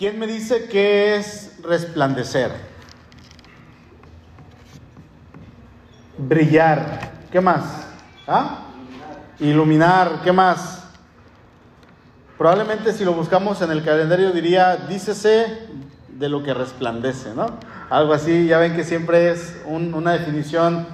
¿Quién me dice qué es resplandecer? Brillar. ¿Qué más? ¿Ah? Iluminar. ¿Qué más? Probablemente si lo buscamos en el calendario diría, dícese de lo que resplandece, ¿no? Algo así, ya ven que siempre es una definición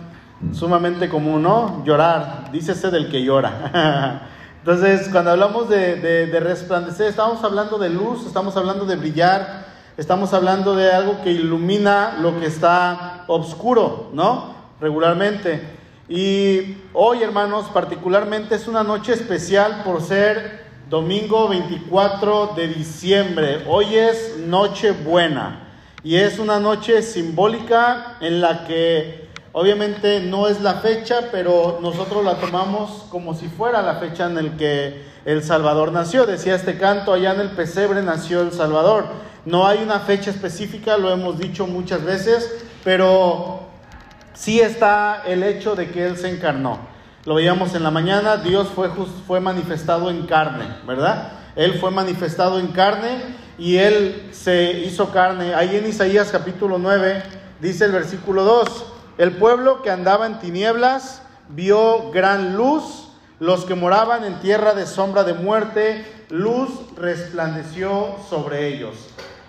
sumamente común, ¿no? Llorar, dícese del que llora. Entonces, cuando hablamos de, resplandecer, estamos hablando de luz, estamos hablando de brillar, estamos hablando de algo que ilumina lo que está oscuro, ¿no? Regularmente. Y hoy, hermanos, particularmente es una noche especial por ser domingo 24 de diciembre. Hoy es noche buena y es una noche simbólica en la que Obviamente no es la fecha, pero nosotros la tomamos como si fuera la fecha en la que el Salvador nació. Decía este canto, allá en el pesebre nació el Salvador. No hay una fecha específica, lo hemos dicho muchas veces, pero sí está el hecho de que Él se encarnó. Lo veíamos en la mañana, Dios fue, fue manifestado en carne, ¿verdad? Él fue manifestado en carne y Él se hizo carne. Ahí en Isaías capítulo 9 dice el versículo 2. El pueblo que andaba en tinieblas vio gran luz, los que moraban en tierra de sombra de muerte, luz resplandeció sobre ellos.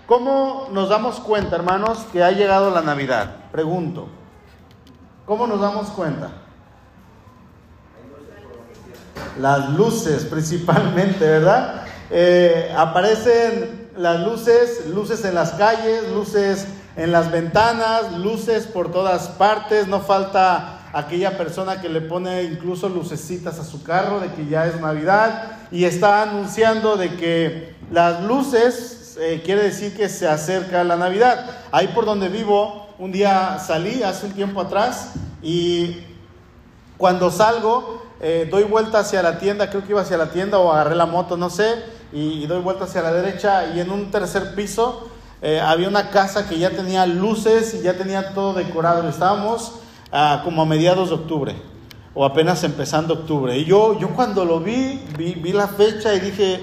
¿Cómo nos damos cuenta, hermanos, que ha llegado la Navidad? Pregunto. ¿Cómo nos damos cuenta? Las luces principalmente, ¿verdad? Eh, aparecen las luces, luces en las calles, luces en las ventanas, luces por todas partes, no falta aquella persona que le pone incluso lucecitas a su carro de que ya es Navidad y está anunciando de que las luces eh, quiere decir que se acerca la Navidad. Ahí por donde vivo, un día salí hace un tiempo atrás y cuando salgo eh, doy vuelta hacia la tienda, creo que iba hacia la tienda o agarré la moto, no sé, y doy vuelta hacia la derecha y en un tercer piso eh, había una casa que ya tenía luces y ya tenía todo decorado. Estábamos ah, como a mediados de octubre o apenas empezando octubre. Y yo, yo cuando lo vi, vi, la fecha y dije,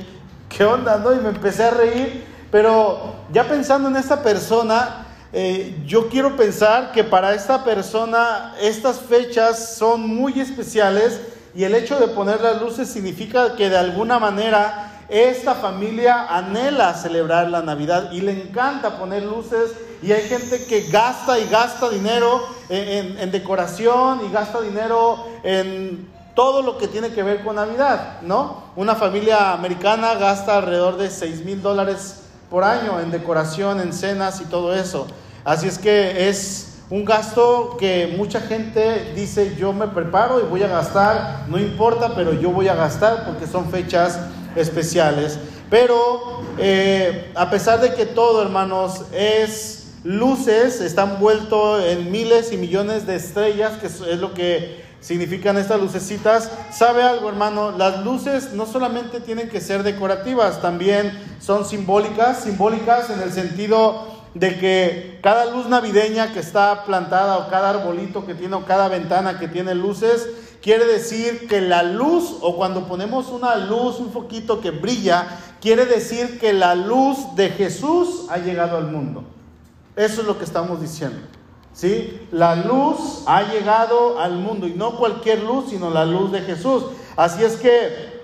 ¿qué onda? No? Y me empecé a reír. Pero ya pensando en esta persona, eh, yo quiero pensar que para esta persona estas fechas son muy especiales y el hecho de poner las luces significa que de alguna manera esta familia anhela celebrar la Navidad y le encanta poner luces y hay gente que gasta y gasta dinero en, decoración y gasta dinero en todo lo que tiene que ver con Navidad, ¿no? Una familia americana gasta alrededor de 6 mil dólares por año en decoración, en cenas y todo eso. Así es que es un gasto que mucha gente dice yo me preparo y voy a gastar, no importa, pero yo voy a gastar porque son fechas especiales. Pero eh, a pesar de que todo, hermanos, es luces, están vuelto en miles y millones de estrellas, que es lo que significan estas lucecitas. ¿Sabe algo, hermano? Las luces no solamente tienen que ser decorativas, también son simbólicas, simbólicas en el sentido de que cada luz navideña que está plantada o cada arbolito que tiene o cada ventana que tiene luces, quiere decir que la luz, o cuando ponemos una luz, un foquito que brilla, quiere decir que la luz de Jesús ha llegado al mundo. Eso es lo que estamos diciendo. ¿Sí? La luz ha llegado al mundo y no cualquier luz, sino la luz de Jesús. Así es que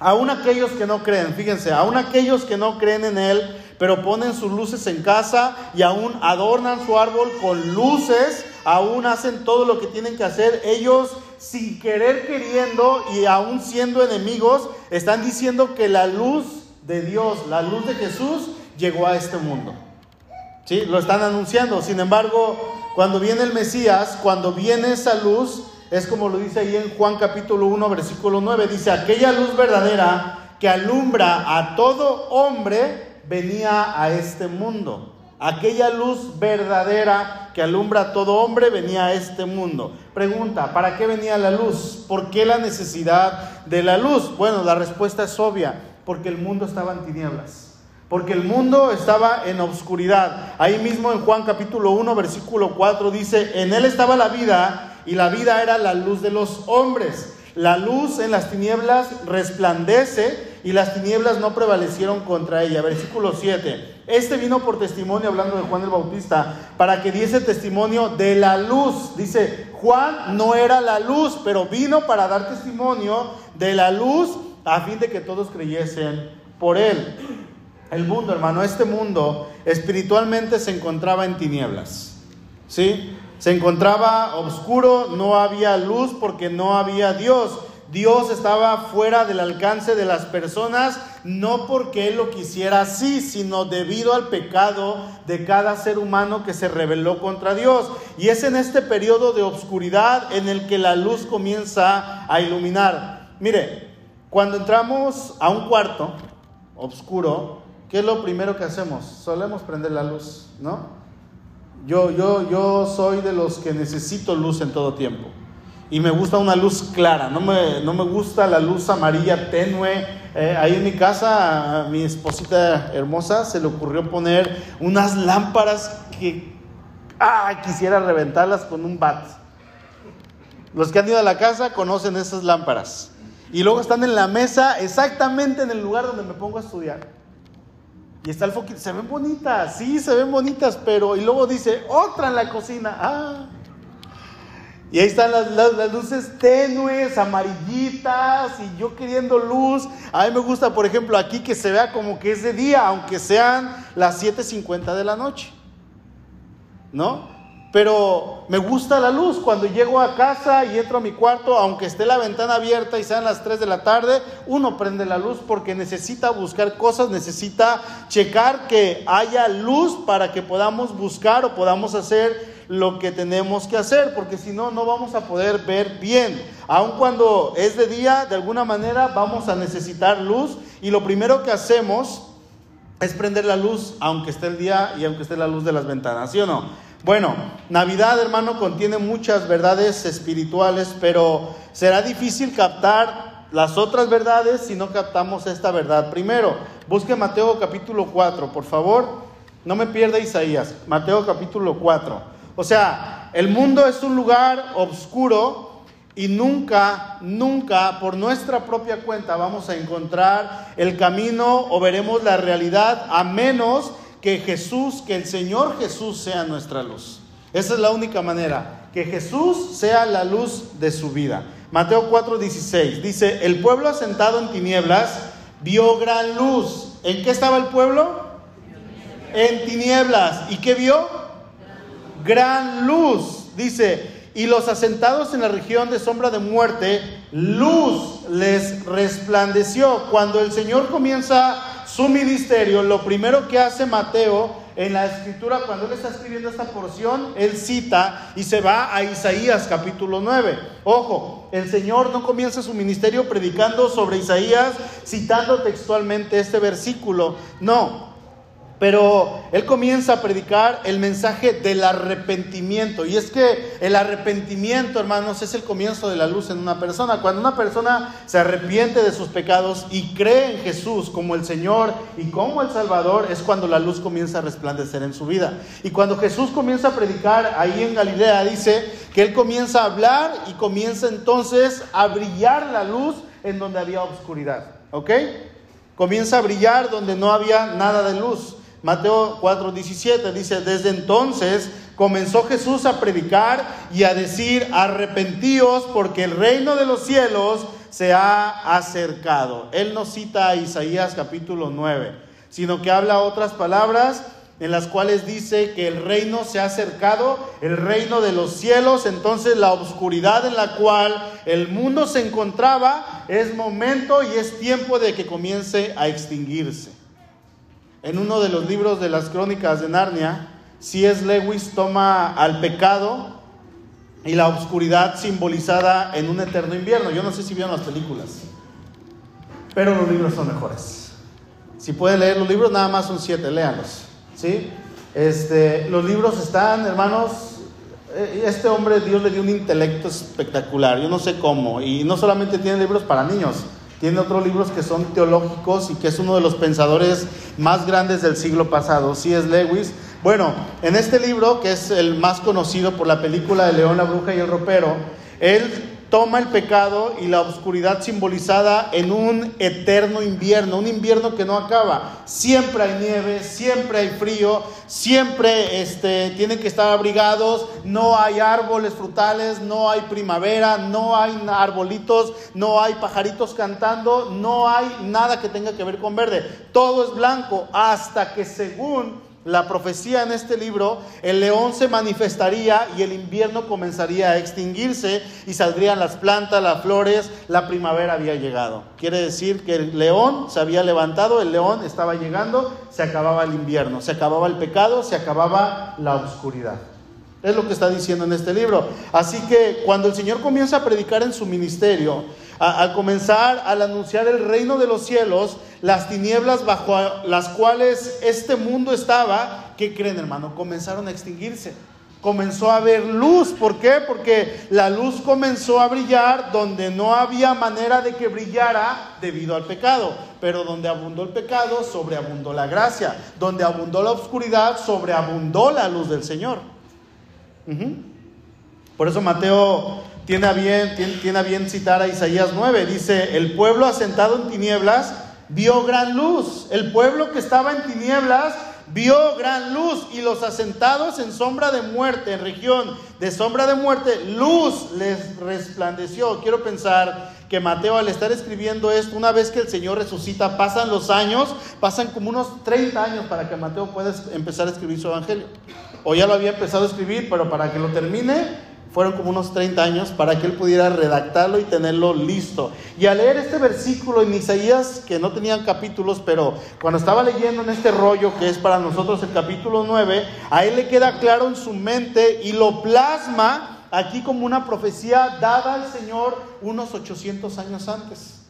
aún aquellos que no creen, fíjense, aún aquellos que no creen en Él, pero ponen sus luces en casa y aún adornan su árbol con luces, aún hacen todo lo que tienen que hacer, ellos sin querer queriendo y aún siendo enemigos, están diciendo que la luz de Dios, la luz de Jesús, llegó a este mundo. ¿Sí? Lo están anunciando. Sin embargo, cuando viene el Mesías, cuando viene esa luz, es como lo dice ahí en Juan capítulo 1, versículo 9, dice, aquella luz verdadera que alumbra a todo hombre venía a este mundo. Aquella luz verdadera que alumbra a todo hombre venía a este mundo. Pregunta, ¿para qué venía la luz? ¿Por qué la necesidad de la luz? Bueno, la respuesta es obvia, porque el mundo estaba en tinieblas. Porque el mundo estaba en obscuridad. Ahí mismo en Juan capítulo 1, versículo 4 dice, en él estaba la vida y la vida era la luz de los hombres. La luz en las tinieblas resplandece y las tinieblas no prevalecieron contra ella. Versículo 7. Este vino por testimonio, hablando de Juan el Bautista, para que diese testimonio de la luz. Dice, Juan no era la luz, pero vino para dar testimonio de la luz a fin de que todos creyesen por él. El mundo, hermano, este mundo espiritualmente se encontraba en tinieblas. ¿Sí? Se encontraba oscuro, no había luz porque no había Dios. Dios estaba fuera del alcance de las personas, no porque Él lo quisiera así, sino debido al pecado de cada ser humano que se rebeló contra Dios. Y es en este periodo de oscuridad en el que la luz comienza a iluminar. Mire, cuando entramos a un cuarto oscuro, ¿qué es lo primero que hacemos? Solemos prender la luz, ¿no? Yo, yo, yo soy de los que necesito luz en todo tiempo. Y me gusta una luz clara, no me, no me gusta la luz amarilla tenue. Eh, ahí en mi casa, a mi esposita hermosa se le ocurrió poner unas lámparas que ah, quisiera reventarlas con un bat. Los que han ido a la casa conocen esas lámparas. Y luego están en la mesa exactamente en el lugar donde me pongo a estudiar. Y está el foquito, se ven bonitas, sí, se ven bonitas, pero y luego dice, otra en la cocina, ah. Y ahí están las, las, luces tenues, amarillitas, y yo queriendo luz. A mí me gusta, por ejemplo, aquí que se vea como que es de día, aunque sean las 7.50 de la noche. ¿No? Pero me gusta la luz. Cuando llego a casa y entro a mi cuarto, aunque esté la ventana abierta y sean las 3 de la tarde, uno prende la luz porque necesita buscar cosas, necesita checar que haya luz para que podamos buscar o podamos hacer lo que tenemos que hacer, porque si no, no vamos a poder ver bien. Aun cuando es de día, de alguna manera vamos a necesitar luz y lo primero que hacemos es prender la luz, aunque esté el día y aunque esté la luz de las ventanas, ¿sí o no? Bueno, Navidad, hermano, contiene muchas verdades espirituales, pero será difícil captar las otras verdades si no captamos esta verdad. Primero, busque Mateo capítulo 4, por favor. No me pierda Isaías. Mateo capítulo 4. O sea, el mundo es un lugar oscuro y nunca, nunca por nuestra propia cuenta vamos a encontrar el camino o veremos la realidad a menos que Jesús, que el Señor Jesús sea nuestra luz. Esa es la única manera, que Jesús sea la luz de su vida. Mateo 4:16 dice, el pueblo asentado en tinieblas vio gran luz. ¿En qué estaba el pueblo? En tinieblas. ¿Y qué vio? Gran luz. Dice, y los asentados en la región de sombra de muerte, luz les resplandeció. Cuando el Señor comienza su ministerio, lo primero que hace Mateo en la escritura, cuando él está escribiendo esta porción, él cita y se va a Isaías capítulo 9. Ojo, el Señor no comienza su ministerio predicando sobre Isaías, citando textualmente este versículo. No, pero él comienza a predicar el mensaje del arrepentimiento. Y es que el arrepentimiento, hermanos, es el comienzo de la luz en una persona. Cuando una persona se arrepiente de sus pecados y cree en Jesús como el Señor y como el Salvador, es cuando la luz comienza a resplandecer en su vida. Y cuando Jesús comienza a predicar ahí en Galilea, dice que él comienza a hablar y comienza entonces a brillar la luz en donde había oscuridad. ¿Ok? Comienza a brillar donde no había nada de luz. Mateo 4:17 dice, desde entonces comenzó Jesús a predicar y a decir, arrepentíos porque el reino de los cielos se ha acercado. Él no cita a Isaías capítulo 9, sino que habla otras palabras en las cuales dice que el reino se ha acercado, el reino de los cielos, entonces la oscuridad en la cual el mundo se encontraba es momento y es tiempo de que comience a extinguirse. En uno de los libros de las crónicas de Narnia, C.S. Lewis toma al pecado y la oscuridad simbolizada en un eterno invierno. Yo no sé si vieron las películas, pero los libros son mejores. Si pueden leer los libros, nada más son siete, léanlos. ¿sí? Este, los libros están, hermanos, eh, este hombre Dios le dio un intelecto espectacular, yo no sé cómo, y no solamente tiene libros para niños, tiene otros libros que son teológicos y que es uno de los pensadores más grandes del siglo pasado, C.S. Lewis. Bueno, en este libro, que es el más conocido por la película de León, la Bruja y el Ropero, él toma el pecado y la oscuridad simbolizada en un eterno invierno, un invierno que no acaba. Siempre hay nieve, siempre hay frío, siempre este, tienen que estar abrigados, no hay árboles frutales, no hay primavera, no hay arbolitos, no hay pajaritos cantando, no hay nada que tenga que ver con verde. Todo es blanco hasta que según la profecía en este libro, el león se manifestaría y el invierno comenzaría a extinguirse y saldrían las plantas, las flores, la primavera había llegado. Quiere decir que el león se había levantado, el león estaba llegando, se acababa el invierno, se acababa el pecado, se acababa la oscuridad. Es lo que está diciendo en este libro. Así que cuando el Señor comienza a predicar en su ministerio, al comenzar al anunciar el reino de los cielos, las tinieblas bajo las cuales este mundo estaba, ¿qué creen hermano? Comenzaron a extinguirse. Comenzó a haber luz. ¿Por qué? Porque la luz comenzó a brillar donde no había manera de que brillara debido al pecado. Pero donde abundó el pecado, sobreabundó la gracia. Donde abundó la oscuridad, sobreabundó la luz del Señor. Por eso Mateo tiene a, bien, tiene, bien citar a Isaías 9. Dice, el pueblo asentado en tinieblas vio gran luz. El pueblo que estaba en tinieblas vio gran luz y los asentados en sombra de muerte, en región de sombra de muerte, luz les resplandeció. Quiero pensar que Mateo al estar escribiendo esto, una vez que el Señor resucita, pasan los años, pasan como unos 30 años para que Mateo pueda empezar a escribir su evangelio. O ya lo había empezado a escribir, pero para que lo termine, fueron como unos 30 años para que él pudiera redactarlo y tenerlo listo. Y al leer este versículo en Isaías, que no tenían capítulos, pero cuando estaba leyendo en este rollo que es para nosotros el capítulo 9, a él le queda claro en su mente y lo plasma aquí como una profecía dada al Señor unos 800 años antes.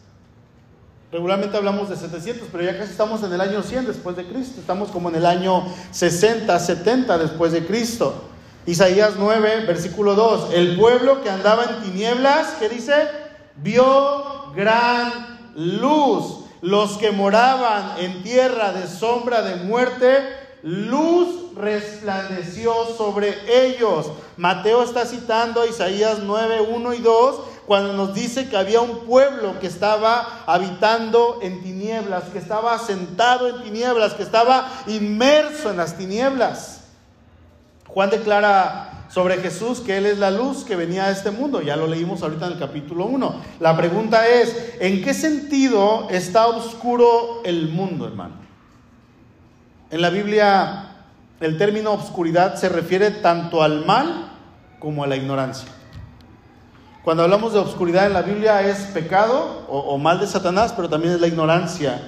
Regularmente hablamos de 700, pero ya casi estamos en el año 100 después de Cristo. Estamos como en el año 60, 70 después de Cristo. Isaías 9, versículo 2. El pueblo que andaba en tinieblas, ¿qué dice? Vio gran luz. Los que moraban en tierra de sombra de muerte, luz resplandeció sobre ellos. Mateo está citando a Isaías 9, 1 y 2 cuando nos dice que había un pueblo que estaba habitando en tinieblas, que estaba sentado en tinieblas, que estaba inmerso en las tinieblas. Juan declara sobre Jesús que Él es la luz que venía a este mundo. Ya lo leímos ahorita en el capítulo 1. La pregunta es, ¿en qué sentido está oscuro el mundo, hermano? En la Biblia el término obscuridad se refiere tanto al mal como a la ignorancia. Cuando hablamos de obscuridad en la Biblia es pecado o, o mal de Satanás, pero también es la ignorancia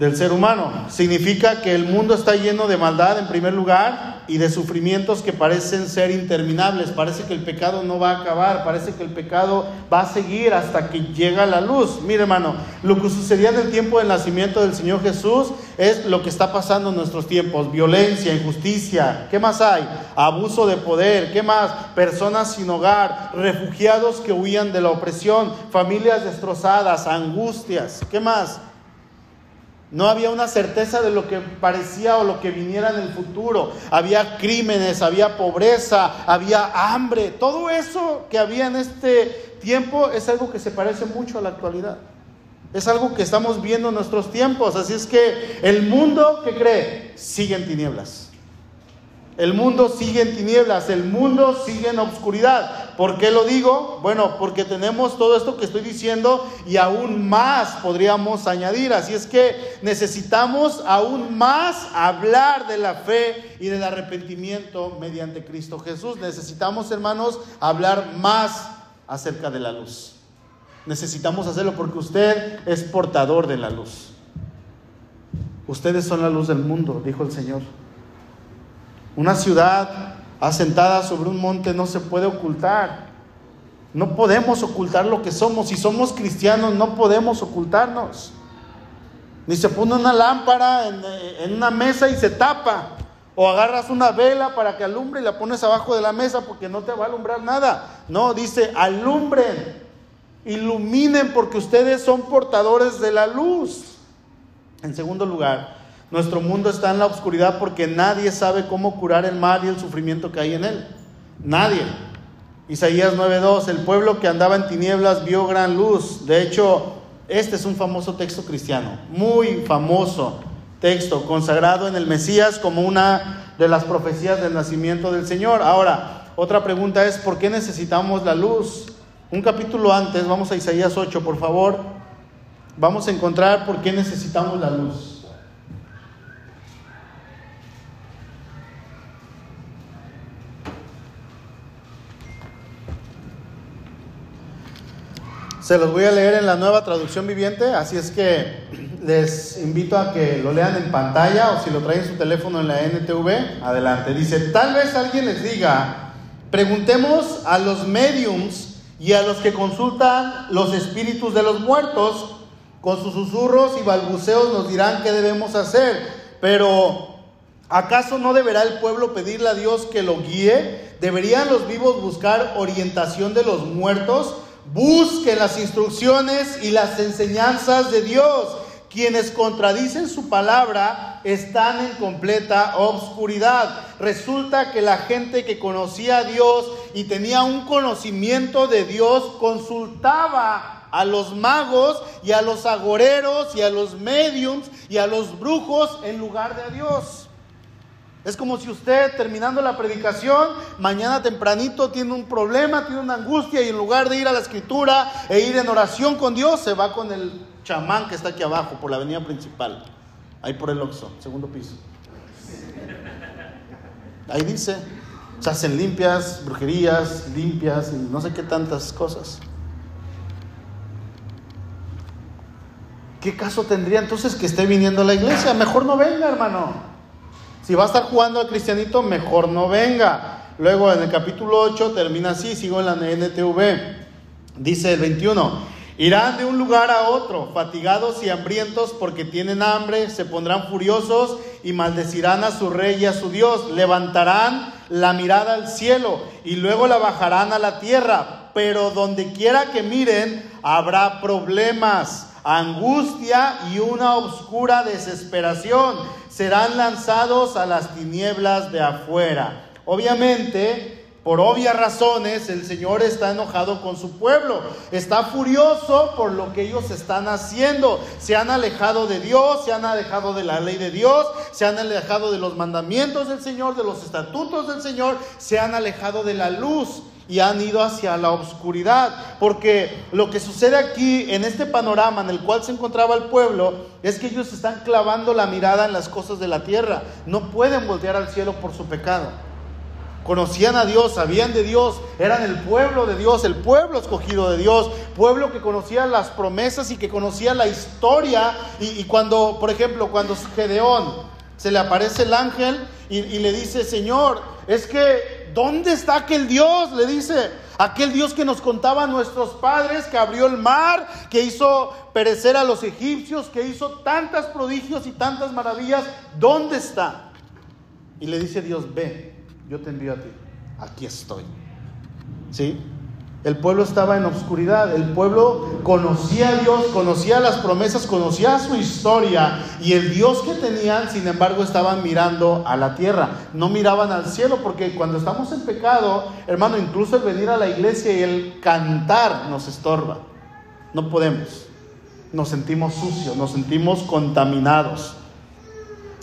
del ser humano. Significa que el mundo está lleno de maldad en primer lugar y de sufrimientos que parecen ser interminables. Parece que el pecado no va a acabar, parece que el pecado va a seguir hasta que llega la luz. Mire hermano, lo que sucedía en el tiempo del nacimiento del Señor Jesús es lo que está pasando en nuestros tiempos. Violencia, injusticia. ¿Qué más hay? Abuso de poder. ¿Qué más? Personas sin hogar, refugiados que huían de la opresión, familias destrozadas, angustias. ¿Qué más? No había una certeza de lo que parecía o lo que viniera en el futuro. Había crímenes, había pobreza, había hambre. Todo eso que había en este tiempo es algo que se parece mucho a la actualidad. Es algo que estamos viendo en nuestros tiempos. Así es que el mundo que cree sigue en tinieblas. El mundo sigue en tinieblas, el mundo sigue en obscuridad. ¿Por qué lo digo? Bueno, porque tenemos todo esto que estoy diciendo y aún más podríamos añadir. Así es que necesitamos aún más hablar de la fe y del arrepentimiento mediante Cristo Jesús. Necesitamos, hermanos, hablar más acerca de la luz. Necesitamos hacerlo porque usted es portador de la luz. Ustedes son la luz del mundo, dijo el Señor. Una ciudad asentada sobre un monte no se puede ocultar. No podemos ocultar lo que somos. Si somos cristianos, no podemos ocultarnos. Ni se pone una lámpara en, una mesa y se tapa. O agarras una vela para que alumbre y la pones abajo de la mesa porque no te va a alumbrar nada. No, dice, alumbren, iluminen porque ustedes son portadores de la luz. En segundo lugar, nuestro mundo está en la oscuridad porque nadie sabe cómo curar el mal y el sufrimiento que hay en él. Nadie. Isaías 9:2, el pueblo que andaba en tinieblas vio gran luz. De hecho, este es un famoso texto cristiano, muy famoso texto, consagrado en el Mesías como una de las profecías del nacimiento del Señor. Ahora, otra pregunta es, ¿por qué necesitamos la luz? Un capítulo antes, vamos a Isaías 8, por favor, vamos a encontrar por qué necesitamos la luz. Se los voy a leer en la nueva traducción viviente, así es que les invito a que lo lean en pantalla o si lo traen en su teléfono en la NTV, adelante. Dice, tal vez alguien les diga, preguntemos a los mediums y a los que consultan los espíritus de los muertos, con sus susurros y balbuceos nos dirán qué debemos hacer, pero ¿acaso no deberá el pueblo pedirle a Dios que lo guíe? ¿Deberían los vivos buscar orientación de los muertos? Busquen las instrucciones y las enseñanzas de Dios. Quienes contradicen su palabra están en completa obscuridad. Resulta que la gente que conocía a Dios y tenía un conocimiento de Dios consultaba a los magos y a los agoreros y a los mediums y a los brujos en lugar de a Dios. Es como si usted terminando la predicación, mañana tempranito tiene un problema, tiene una angustia y en lugar de ir a la escritura e ir en oración con Dios, se va con el chamán que está aquí abajo por la avenida principal, ahí por el Oxxo, segundo piso. Ahí dice, se hacen limpias, brujerías, limpias y no sé qué tantas cosas. ¿Qué caso tendría entonces que esté viniendo a la iglesia? Mejor no venga, hermano. Si va a estar jugando al cristianito, mejor no venga. Luego en el capítulo 8 termina así, sigo en la NTV. Dice el 21, irán de un lugar a otro, fatigados y hambrientos porque tienen hambre, se pondrán furiosos y maldecirán a su rey y a su Dios. Levantarán la mirada al cielo y luego la bajarán a la tierra. Pero donde quiera que miren, habrá problemas angustia y una oscura desesperación. Serán lanzados a las tinieblas de afuera. Obviamente, por obvias razones, el Señor está enojado con su pueblo. Está furioso por lo que ellos están haciendo. Se han alejado de Dios, se han alejado de la ley de Dios, se han alejado de los mandamientos del Señor, de los estatutos del Señor, se han alejado de la luz y han ido hacia la oscuridad. Porque lo que sucede aquí, en este panorama en el cual se encontraba el pueblo, es que ellos están clavando la mirada en las cosas de la tierra. No pueden voltear al cielo por su pecado. Conocían a Dios, sabían de Dios, eran el pueblo de Dios, el pueblo escogido de Dios, pueblo que conocía las promesas y que conocía la historia. Y, cuando, por ejemplo, cuando Gedeón se le aparece el ángel y, y le dice, Señor, es que ¿dónde está aquel Dios? Le dice, aquel Dios que nos contaba nuestros padres, que abrió el mar, que hizo perecer a los egipcios, que hizo tantas prodigios y tantas maravillas, ¿dónde está? Y le dice Dios, ve, yo te envío a ti, aquí estoy. ¿Sí? El pueblo estaba en obscuridad, el pueblo conocía a Dios, conocía las promesas, conocía su historia y el Dios que tenían, sin embargo, estaban mirando a la tierra, no miraban al cielo, porque cuando estamos en pecado, hermano, incluso el venir a la iglesia y el cantar nos estorba, no podemos, nos sentimos sucios, nos sentimos contaminados.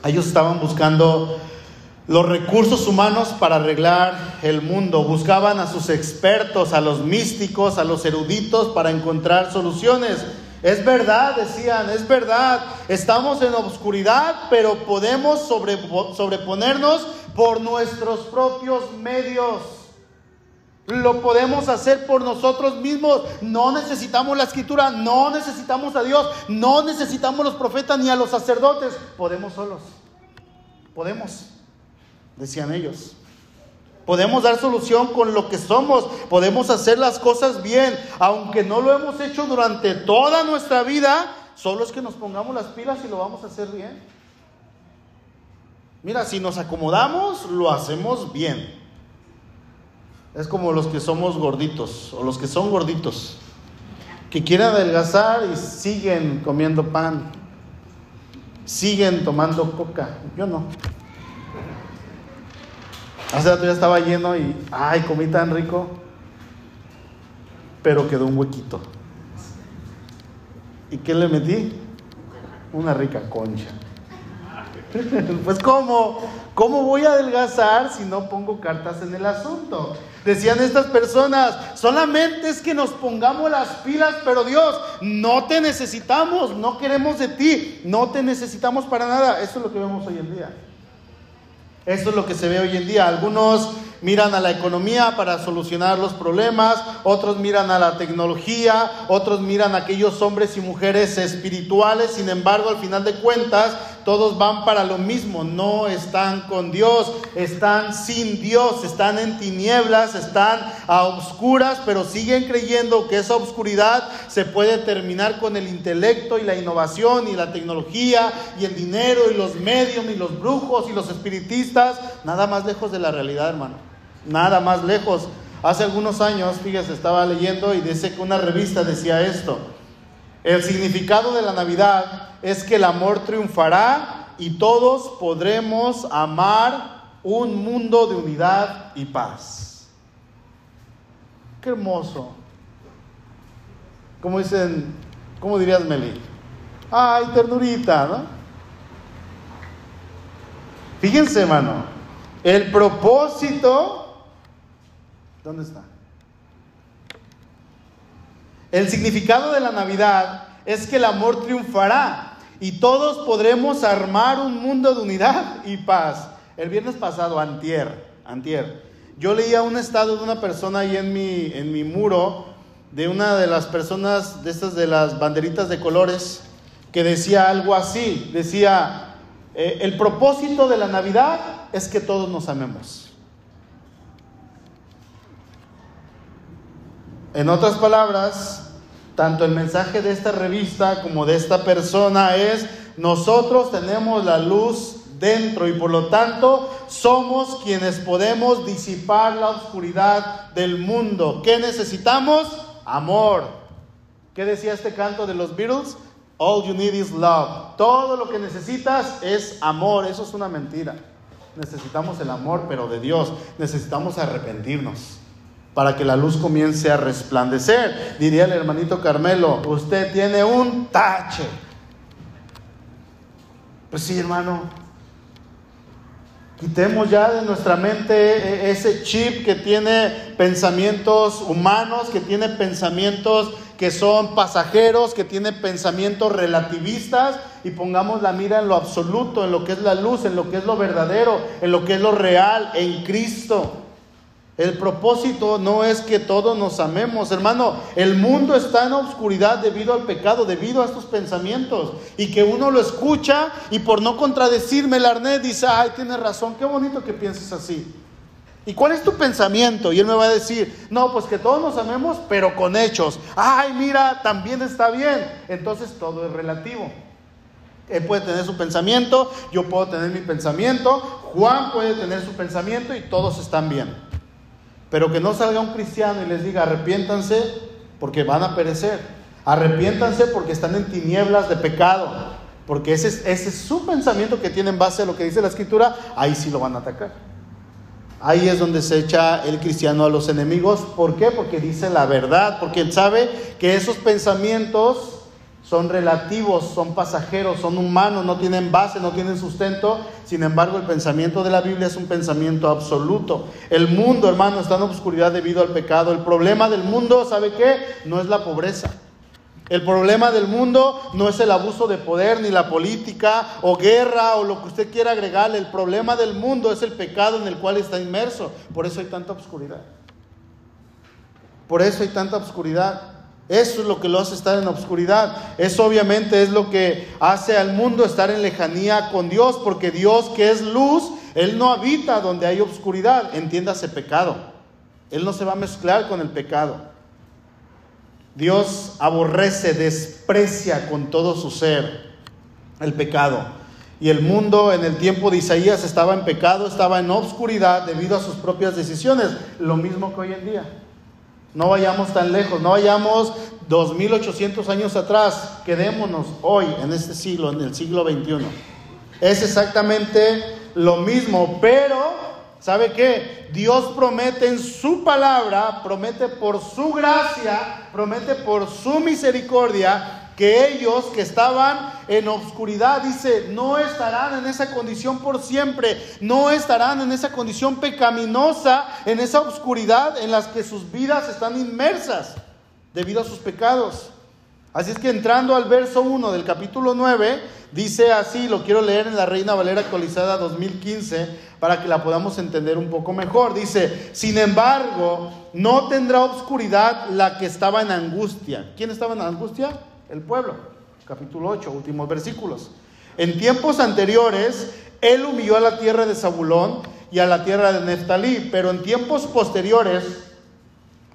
Ellos estaban buscando los recursos humanos para arreglar el mundo. Buscaban a sus expertos, a los místicos, a los eruditos para encontrar soluciones. Es verdad, decían, es verdad, estamos en obscuridad, pero podemos sobreponernos por nuestros propios medios. Lo podemos hacer por nosotros mismos. No necesitamos la escritura, no necesitamos a Dios, no necesitamos los profetas ni a los sacerdotes. Podemos solos. Podemos decían ellos. Podemos dar solución con lo que somos, podemos hacer las cosas bien, aunque no lo hemos hecho durante toda nuestra vida, solo es que nos pongamos las pilas y lo vamos a hacer bien. Mira, si nos acomodamos, lo hacemos bien. Es como los que somos gorditos o los que son gorditos, que quieren adelgazar y siguen comiendo pan, siguen tomando coca. Yo no. Hace rato ya estaba lleno y, ay, comí tan rico. pero quedó un huequito. ¿Y qué le metí? Una rica concha. pues ¿cómo? ¿Cómo voy a adelgazar si no pongo cartas en el asunto? Decían estas personas, solamente es que nos pongamos las pilas, pero Dios, no te necesitamos, no queremos de ti, no te necesitamos para nada. Eso es lo que vemos hoy en día. Eso es lo que se ve hoy en día. Algunos miran a la economía para solucionar los problemas, otros miran a la tecnología, otros miran a aquellos hombres y mujeres espirituales, sin embargo, al final de cuentas, todos van para lo mismo, no están con Dios, están sin Dios, están en tinieblas, están a oscuras, pero siguen creyendo que esa oscuridad se puede terminar con el intelecto y la innovación y la tecnología y el dinero y los medios y los brujos y los espiritistas, nada más lejos de la realidad, hermano nada más lejos. Hace algunos años, fíjese, estaba leyendo y dice que una revista decía esto. El significado de la Navidad es que el amor triunfará y todos podremos amar un mundo de unidad y paz. Qué hermoso. Como dicen, ¿cómo dirías Meli? Ay, ternurita, ¿no? Fíjense, hermano, el propósito ¿Dónde está? El significado de la Navidad es que el amor triunfará y todos podremos armar un mundo de unidad y paz. El viernes pasado, antier, antier, yo leía un estado de una persona ahí en mi, en mi muro, de una de las personas de estas de las banderitas de colores, que decía algo así, decía, eh, el propósito de la Navidad es que todos nos amemos. En otras palabras, tanto el mensaje de esta revista como de esta persona es, nosotros tenemos la luz dentro y por lo tanto somos quienes podemos disipar la oscuridad del mundo. ¿Qué necesitamos? Amor. ¿Qué decía este canto de los Beatles? All you need is love. Todo lo que necesitas es amor. Eso es una mentira. Necesitamos el amor, pero de Dios. Necesitamos arrepentirnos para que la luz comience a resplandecer. Diría el hermanito Carmelo, usted tiene un tache. Pues sí, hermano. Quitemos ya de nuestra mente e, ese chip que tiene pensamientos humanos, que tiene pensamientos que son pasajeros, que tiene pensamientos relativistas y pongamos la mira en lo absoluto, en lo que es la luz, en lo que es lo verdadero, en lo que es lo real, en Cristo. El propósito no es que todos nos amemos, hermano. El mundo está en oscuridad debido al pecado, debido a estos pensamientos. Y que uno lo escucha y por no contradecirme, el arnés dice, ay, tienes razón, qué bonito que pienses así. ¿Y cuál es tu pensamiento? Y él me va a decir, no, pues que todos nos amemos, pero con hechos. Ay, mira, también está bien. Entonces todo es relativo. Él puede tener su pensamiento, yo puedo tener mi pensamiento, Juan puede tener su pensamiento y todos están bien. Pero que no salga un cristiano y les diga, arrepiéntanse porque van a perecer. Arrepiéntanse porque están en tinieblas de pecado. Porque ese es, ese es su pensamiento que tiene en base a lo que dice la escritura. Ahí sí lo van a atacar. Ahí es donde se echa el cristiano a los enemigos. ¿Por qué? Porque dice la verdad. Porque él sabe que esos pensamientos son relativos, son pasajeros, son humanos, no tienen base, no tienen sustento. Sin embargo, el pensamiento de la Biblia es un pensamiento absoluto. El mundo, hermano, está en oscuridad debido al pecado. El problema del mundo, ¿sabe qué? No es la pobreza. El problema del mundo no es el abuso de poder, ni la política, o guerra, o lo que usted quiera agregarle. El problema del mundo es el pecado en el cual está inmerso. Por eso hay tanta oscuridad. Por eso hay tanta oscuridad. Eso es lo que lo hace estar en obscuridad. Eso obviamente es lo que hace al mundo estar en lejanía con Dios, porque Dios que es luz, Él no habita donde hay obscuridad, entiéndase pecado. Él no se va a mezclar con el pecado. Dios aborrece, desprecia con todo su ser el pecado. Y el mundo en el tiempo de Isaías estaba en pecado, estaba en obscuridad debido a sus propias decisiones, lo mismo que hoy en día. No vayamos tan lejos, no vayamos 2800 años atrás, quedémonos hoy en este siglo, en el siglo XXI. Es exactamente lo mismo, pero ¿Sabe qué? Dios promete en su palabra, promete por su gracia, promete por su misericordia que ellos que estaban en obscuridad, dice, no estarán en esa condición por siempre, no estarán en esa condición pecaminosa, en esa obscuridad en las que sus vidas están inmersas debido a sus pecados. Así es que entrando al verso 1 del capítulo 9, dice así, lo quiero leer en la Reina Valera actualizada 2015 para que la podamos entender un poco mejor. Dice, sin embargo, no tendrá obscuridad la que estaba en angustia. ¿Quién estaba en angustia? El pueblo. Capítulo 8, últimos versículos. En tiempos anteriores, él humilló a la tierra de Zabulón y a la tierra de Neftalí, pero en tiempos posteriores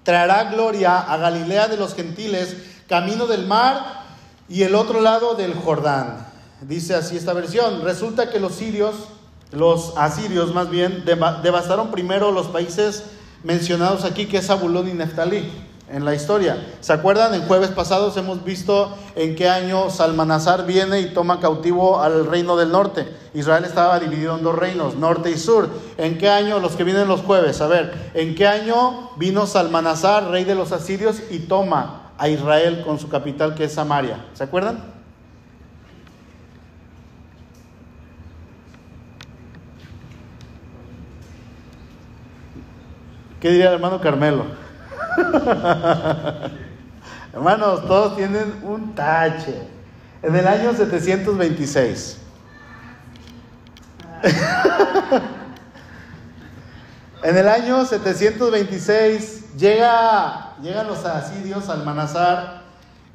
traerá gloria a Galilea de los gentiles camino del mar y el otro lado del Jordán. Dice así esta versión. Resulta que los sirios, los asirios más bien, devastaron primero los países mencionados aquí, que es Zabulón y Neftalí en la historia. ¿Se acuerdan? En jueves pasados hemos visto en qué año Salmanazar viene y toma cautivo al reino del norte. Israel estaba dividido en dos reinos, norte y sur. ¿En qué año, los que vienen los jueves, a ver, en qué año vino Salmanazar, rey de los asirios, y toma a Israel con su capital que es Samaria. ¿Se acuerdan? ¿Qué diría el hermano Carmelo? Hermanos, todos tienen un tache. En el año 726. en el año 726 Llega, llegan los asirios al Manazar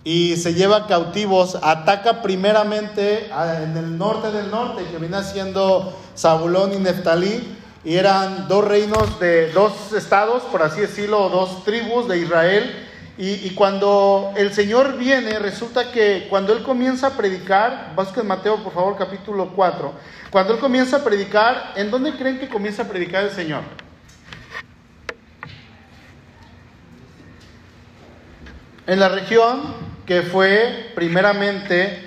y se lleva cautivos, ataca primeramente en el norte del norte, que viene siendo Zabulón y Neftalí, y eran dos reinos de dos estados, por así decirlo, dos tribus de Israel. Y, cuando el Señor viene, resulta que cuando Él comienza a predicar, busquen Mateo por favor capítulo 4, cuando Él comienza a predicar, ¿en dónde creen que comienza a predicar el Señor? en la región que fue primeramente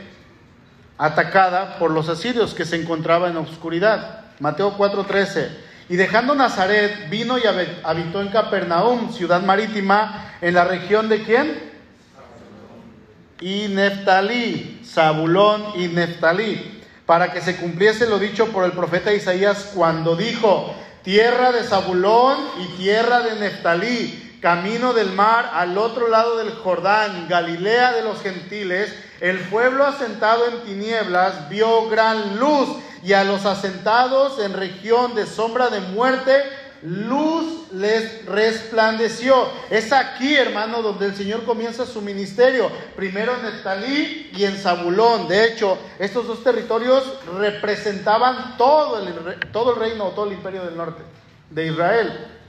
atacada por los asirios que se encontraba en oscuridad. Mateo 4:13. Y dejando Nazaret, vino y habitó en Capernaum, ciudad marítima, en la región de quién? Y Neftalí, Zabulón y Neftalí, para que se cumpliese lo dicho por el profeta Isaías cuando dijo, tierra de Zabulón y tierra de Neftalí, camino del mar al otro lado del Jordán, Galilea de los gentiles, el pueblo asentado en tinieblas vio gran luz y a los asentados en región de sombra de muerte, luz les resplandeció. Es aquí, hermano, donde el Señor comienza su ministerio. Primero en Estalí y en Zabulón. De hecho, estos dos territorios representaban todo el, todo el reino, todo el imperio del norte de Israel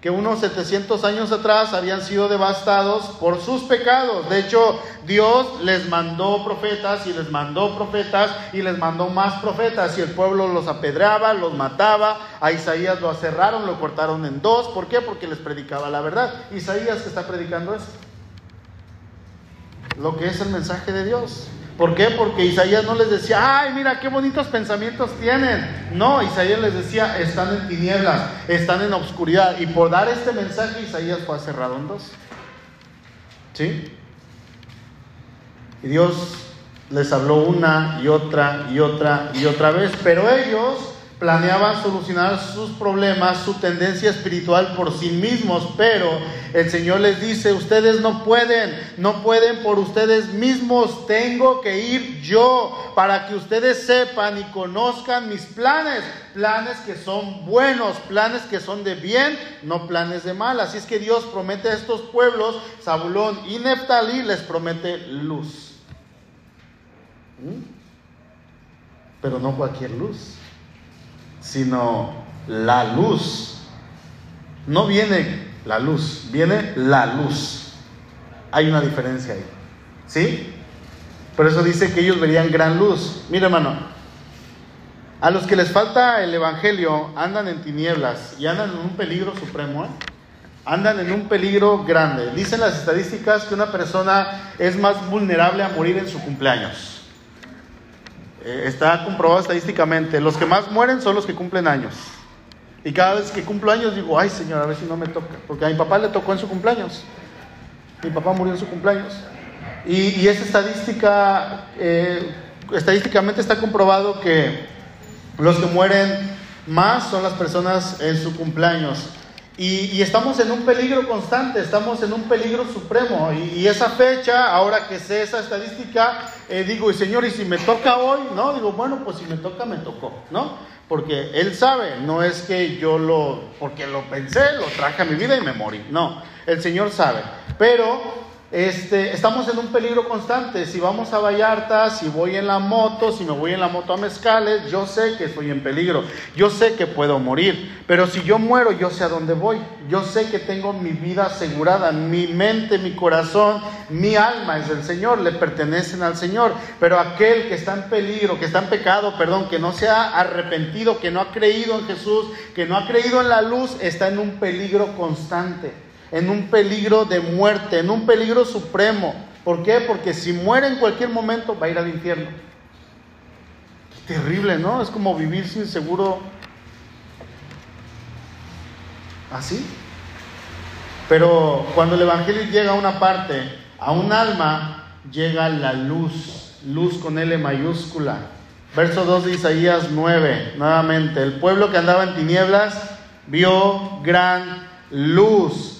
que unos 700 años atrás habían sido devastados por sus pecados. De hecho, Dios les mandó profetas y les mandó profetas y les mandó más profetas y el pueblo los apedreaba, los mataba. A Isaías lo aserraron, lo cortaron en dos. ¿Por qué? Porque les predicaba la verdad. Isaías que está predicando eso. Lo que es el mensaje de Dios. ¿Por qué? Porque Isaías no les decía, ay, mira qué bonitos pensamientos tienen. No, Isaías les decía, están en tinieblas, están en oscuridad. Y por dar este mensaje, Isaías fue cerrado en dos. ¿Sí? Y Dios les habló una y otra y otra y otra vez, pero ellos planeaban solucionar sus problemas, su tendencia espiritual por sí mismos, pero el Señor les dice, ustedes no pueden, no pueden por ustedes mismos, tengo que ir yo para que ustedes sepan y conozcan mis planes, planes que son buenos, planes que son de bien, no planes de mal. Así es que Dios promete a estos pueblos, Zabulón y Neftalí, les promete luz. ¿Mm? Pero no cualquier luz sino la luz. No viene la luz, viene la luz. Hay una diferencia ahí. ¿Sí? Por eso dice que ellos verían gran luz. Mira, hermano, a los que les falta el Evangelio andan en tinieblas y andan en un peligro supremo. ¿eh? Andan en un peligro grande. Dicen las estadísticas que una persona es más vulnerable a morir en su cumpleaños. Eh, está comprobado estadísticamente, los que más mueren son los que cumplen años. Y cada vez que cumplo años digo, ay Señor, a ver si no me toca. Porque a mi papá le tocó en su cumpleaños. Mi papá murió en su cumpleaños. Y, esa estadística, eh, estadísticamente está comprobado que los que mueren más son las personas en su cumpleaños. Y, estamos en un peligro constante, estamos en un peligro supremo. Y, esa fecha, ahora que sé esa estadística, eh, digo, y Señor, ¿y si me toca hoy? No, digo, bueno, pues si me toca, me tocó, ¿no? Porque Él sabe, no es que yo lo, porque lo pensé, lo traje a mi vida y me morí. No, el Señor sabe. Pero este, estamos en un peligro constante. Si vamos a Vallarta, si voy en la moto, si me voy en la moto a Mezcales, yo sé que estoy en peligro. Yo sé que puedo morir. Pero si yo muero, yo sé a dónde voy. Yo sé que tengo mi vida asegurada. Mi mente, mi corazón, mi alma es del Señor. Le pertenecen al Señor. Pero aquel que está en peligro, que está en pecado, perdón, que no se ha arrepentido, que no ha creído en Jesús, que no ha creído en la luz, está en un peligro constante en un peligro de muerte, en un peligro supremo. ¿Por qué? Porque si muere en cualquier momento va a ir al infierno. Qué terrible, ¿no? Es como vivir sin seguro así. Pero cuando el Evangelio llega a una parte, a un alma, llega la luz, luz con L mayúscula. Verso 2 de Isaías 9, nuevamente, el pueblo que andaba en tinieblas vio gran luz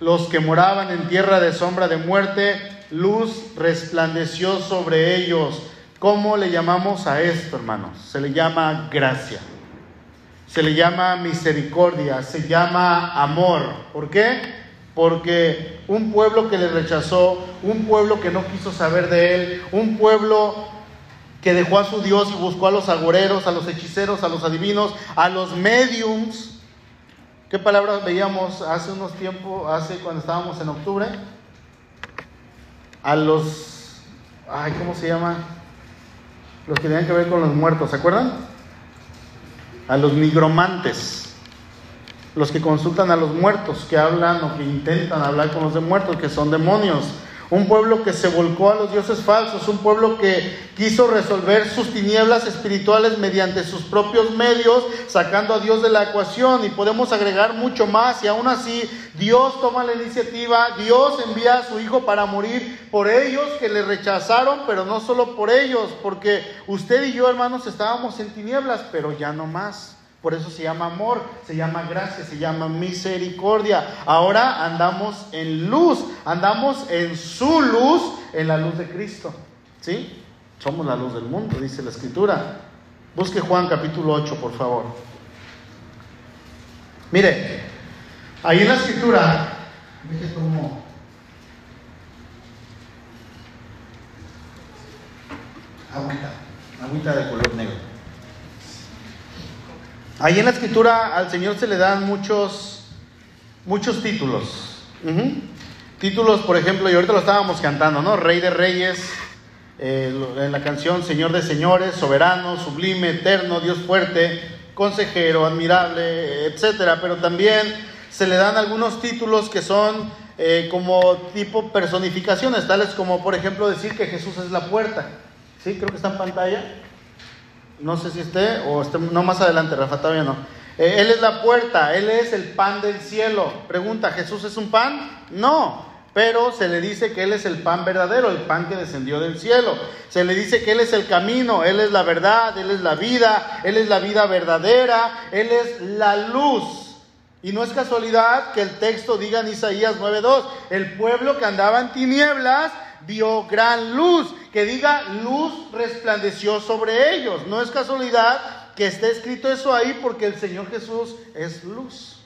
los que moraban en tierra de sombra de muerte, luz resplandeció sobre ellos. ¿Cómo le llamamos a esto, hermanos? Se le llama gracia, se le llama misericordia, se llama amor. ¿Por qué? Porque un pueblo que le rechazó, un pueblo que no quiso saber de él, un pueblo que dejó a su Dios y buscó a los agoreros, a los hechiceros, a los adivinos, a los mediums, ¿Qué palabras veíamos hace unos tiempos, hace cuando estábamos en octubre? A los, ay, ¿cómo se llama? Los que tenían que ver con los muertos, ¿se acuerdan? A los nigromantes, los que consultan a los muertos, que hablan o que intentan hablar con los de muertos, que son demonios un pueblo que se volcó a los dioses falsos, un pueblo que quiso resolver sus tinieblas espirituales mediante sus propios medios, sacando a Dios de la ecuación y podemos agregar mucho más y aún así Dios toma la iniciativa, Dios envía a su Hijo para morir por ellos que le rechazaron, pero no solo por ellos, porque usted y yo hermanos estábamos en tinieblas, pero ya no más. Por eso se llama amor, se llama gracia, se llama misericordia. Ahora andamos en luz, andamos en su luz, en la luz de Cristo. ¿Sí? Somos la luz del mundo, dice la escritura. Busque Juan capítulo 8, por favor. Mire, ahí en la escritura, cómo... Agüita, agüita de color negro. Ahí en la escritura al Señor se le dan muchos, muchos títulos. Títulos, por ejemplo, y ahorita lo estábamos cantando, ¿no? Rey de Reyes, eh, en la canción Señor de Señores, Soberano, Sublime, Eterno, Dios Fuerte, Consejero, Admirable, etcétera. Pero también se le dan algunos títulos que son eh, como tipo personificaciones, tales como, por ejemplo, decir que Jesús es la puerta. ¿Sí? Creo que está en pantalla. No sé si esté o esté, no más adelante, Rafa, todavía no. Eh, él es la puerta, Él es el pan del cielo. Pregunta, ¿Jesús es un pan? No, pero se le dice que Él es el pan verdadero, el pan que descendió del cielo. Se le dice que Él es el camino, Él es la verdad, Él es la vida, Él es la vida verdadera, Él es la luz. Y no es casualidad que el texto diga en Isaías 9.2, el pueblo que andaba en tinieblas vio gran luz que diga luz resplandeció sobre ellos. No es casualidad que esté escrito eso ahí porque el Señor Jesús es luz.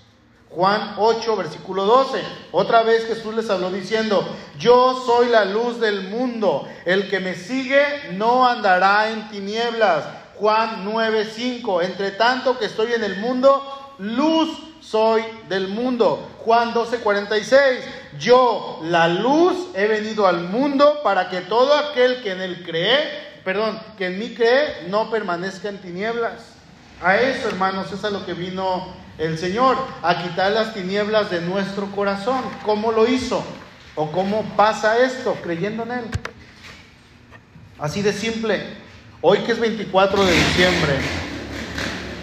Juan 8, versículo 12. Otra vez Jesús les habló diciendo, yo soy la luz del mundo. El que me sigue no andará en tinieblas. Juan 9, 5. Entre tanto que estoy en el mundo, luz soy del mundo. Juan 12, 46. Yo, la luz, he venido al mundo para que todo aquel que en él cree, perdón, que en mí cree, no permanezca en tinieblas. A eso, hermanos, es a lo que vino el Señor, a quitar las tinieblas de nuestro corazón. ¿Cómo lo hizo? ¿O cómo pasa esto? Creyendo en Él. Así de simple. Hoy que es 24 de diciembre,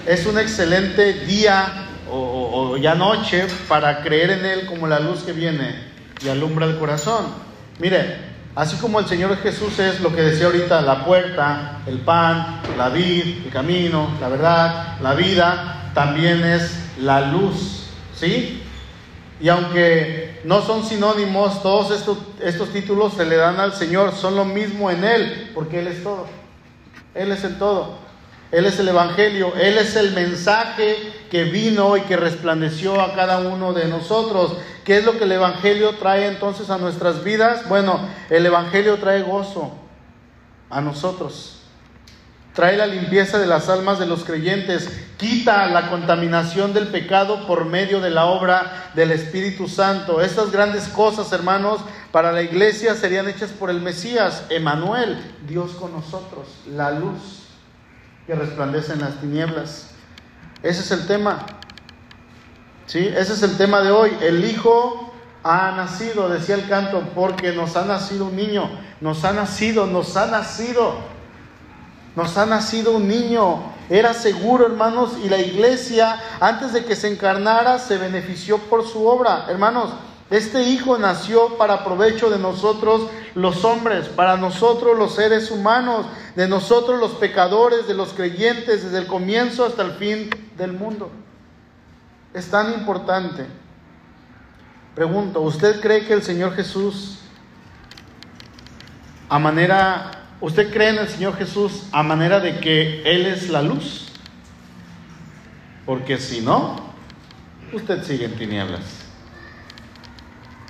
es un excelente día o ya noche para creer en Él como la luz que viene y alumbra el corazón. Mire, así como el Señor Jesús es lo que decía ahorita, la puerta, el pan, la vid, el camino, la verdad, la vida, también es la luz, ¿sí? Y aunque no son sinónimos, todos estos, estos títulos se le dan al Señor, son lo mismo en Él, porque Él es todo. Él es el todo. Él es el Evangelio, Él es el mensaje que vino y que resplandeció a cada uno de nosotros. ¿Qué es lo que el Evangelio trae entonces a nuestras vidas? Bueno, el Evangelio trae gozo a nosotros trae la limpieza de las almas de los creyentes, quita la contaminación del pecado por medio de la obra del Espíritu Santo. Estas grandes cosas, hermanos, para la iglesia serían hechas por el Mesías, Emanuel, Dios con nosotros, la luz que resplandece en las tinieblas. Ese es el tema. ¿Sí? Ese es el tema de hoy. El Hijo ha nacido, decía el canto, porque nos ha nacido un niño, nos ha nacido, nos ha nacido. Nos ha nacido un niño. Era seguro, hermanos, y la iglesia, antes de que se encarnara, se benefició por su obra. Hermanos, este hijo nació para provecho de nosotros los hombres, para nosotros los seres humanos, de nosotros los pecadores, de los creyentes, desde el comienzo hasta el fin del mundo. Es tan importante. Pregunto, ¿usted cree que el Señor Jesús, a manera ¿Usted cree en el Señor Jesús a manera de que Él es la luz? Porque si no, usted sigue en tinieblas.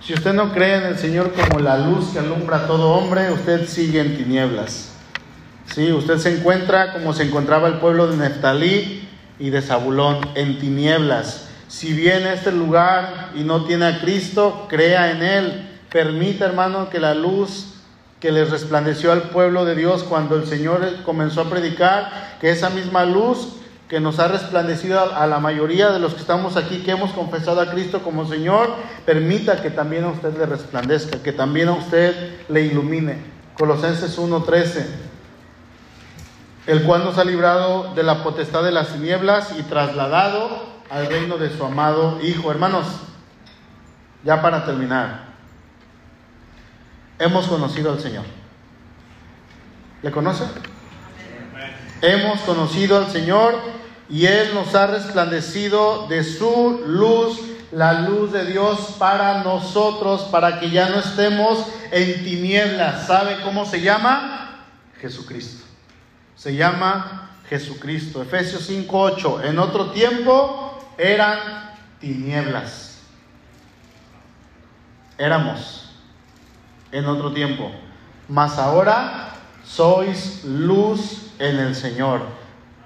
Si usted no cree en el Señor como la luz que alumbra a todo hombre, usted sigue en tinieblas. Sí, usted se encuentra como se encontraba el pueblo de Neftalí y de Zabulón, en tinieblas. Si viene a este lugar y no tiene a Cristo, crea en Él. Permita, hermano, que la luz que les resplandeció al pueblo de Dios cuando el Señor comenzó a predicar, que esa misma luz que nos ha resplandecido a la mayoría de los que estamos aquí, que hemos confesado a Cristo como Señor, permita que también a usted le resplandezca, que también a usted le ilumine. Colosenses 1:13, el cual nos ha librado de la potestad de las tinieblas y trasladado al reino de su amado Hijo. Hermanos, ya para terminar, hemos conocido al Señor. ¿Le conoce? Hemos conocido al Señor y Él nos ha resplandecido de su luz, la luz de Dios para nosotros, para que ya no estemos en tinieblas. ¿Sabe cómo se llama? Jesucristo. Se llama Jesucristo. Efesios 5:8. En otro tiempo eran tinieblas. Éramos en otro tiempo, mas ahora sois luz en el Señor.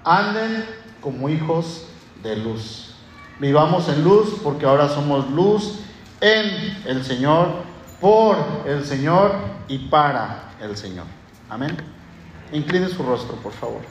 Anden como hijos de luz. Vivamos en luz porque ahora somos luz en el Señor, por el Señor y para el Señor. Amén. Incline su rostro, por favor.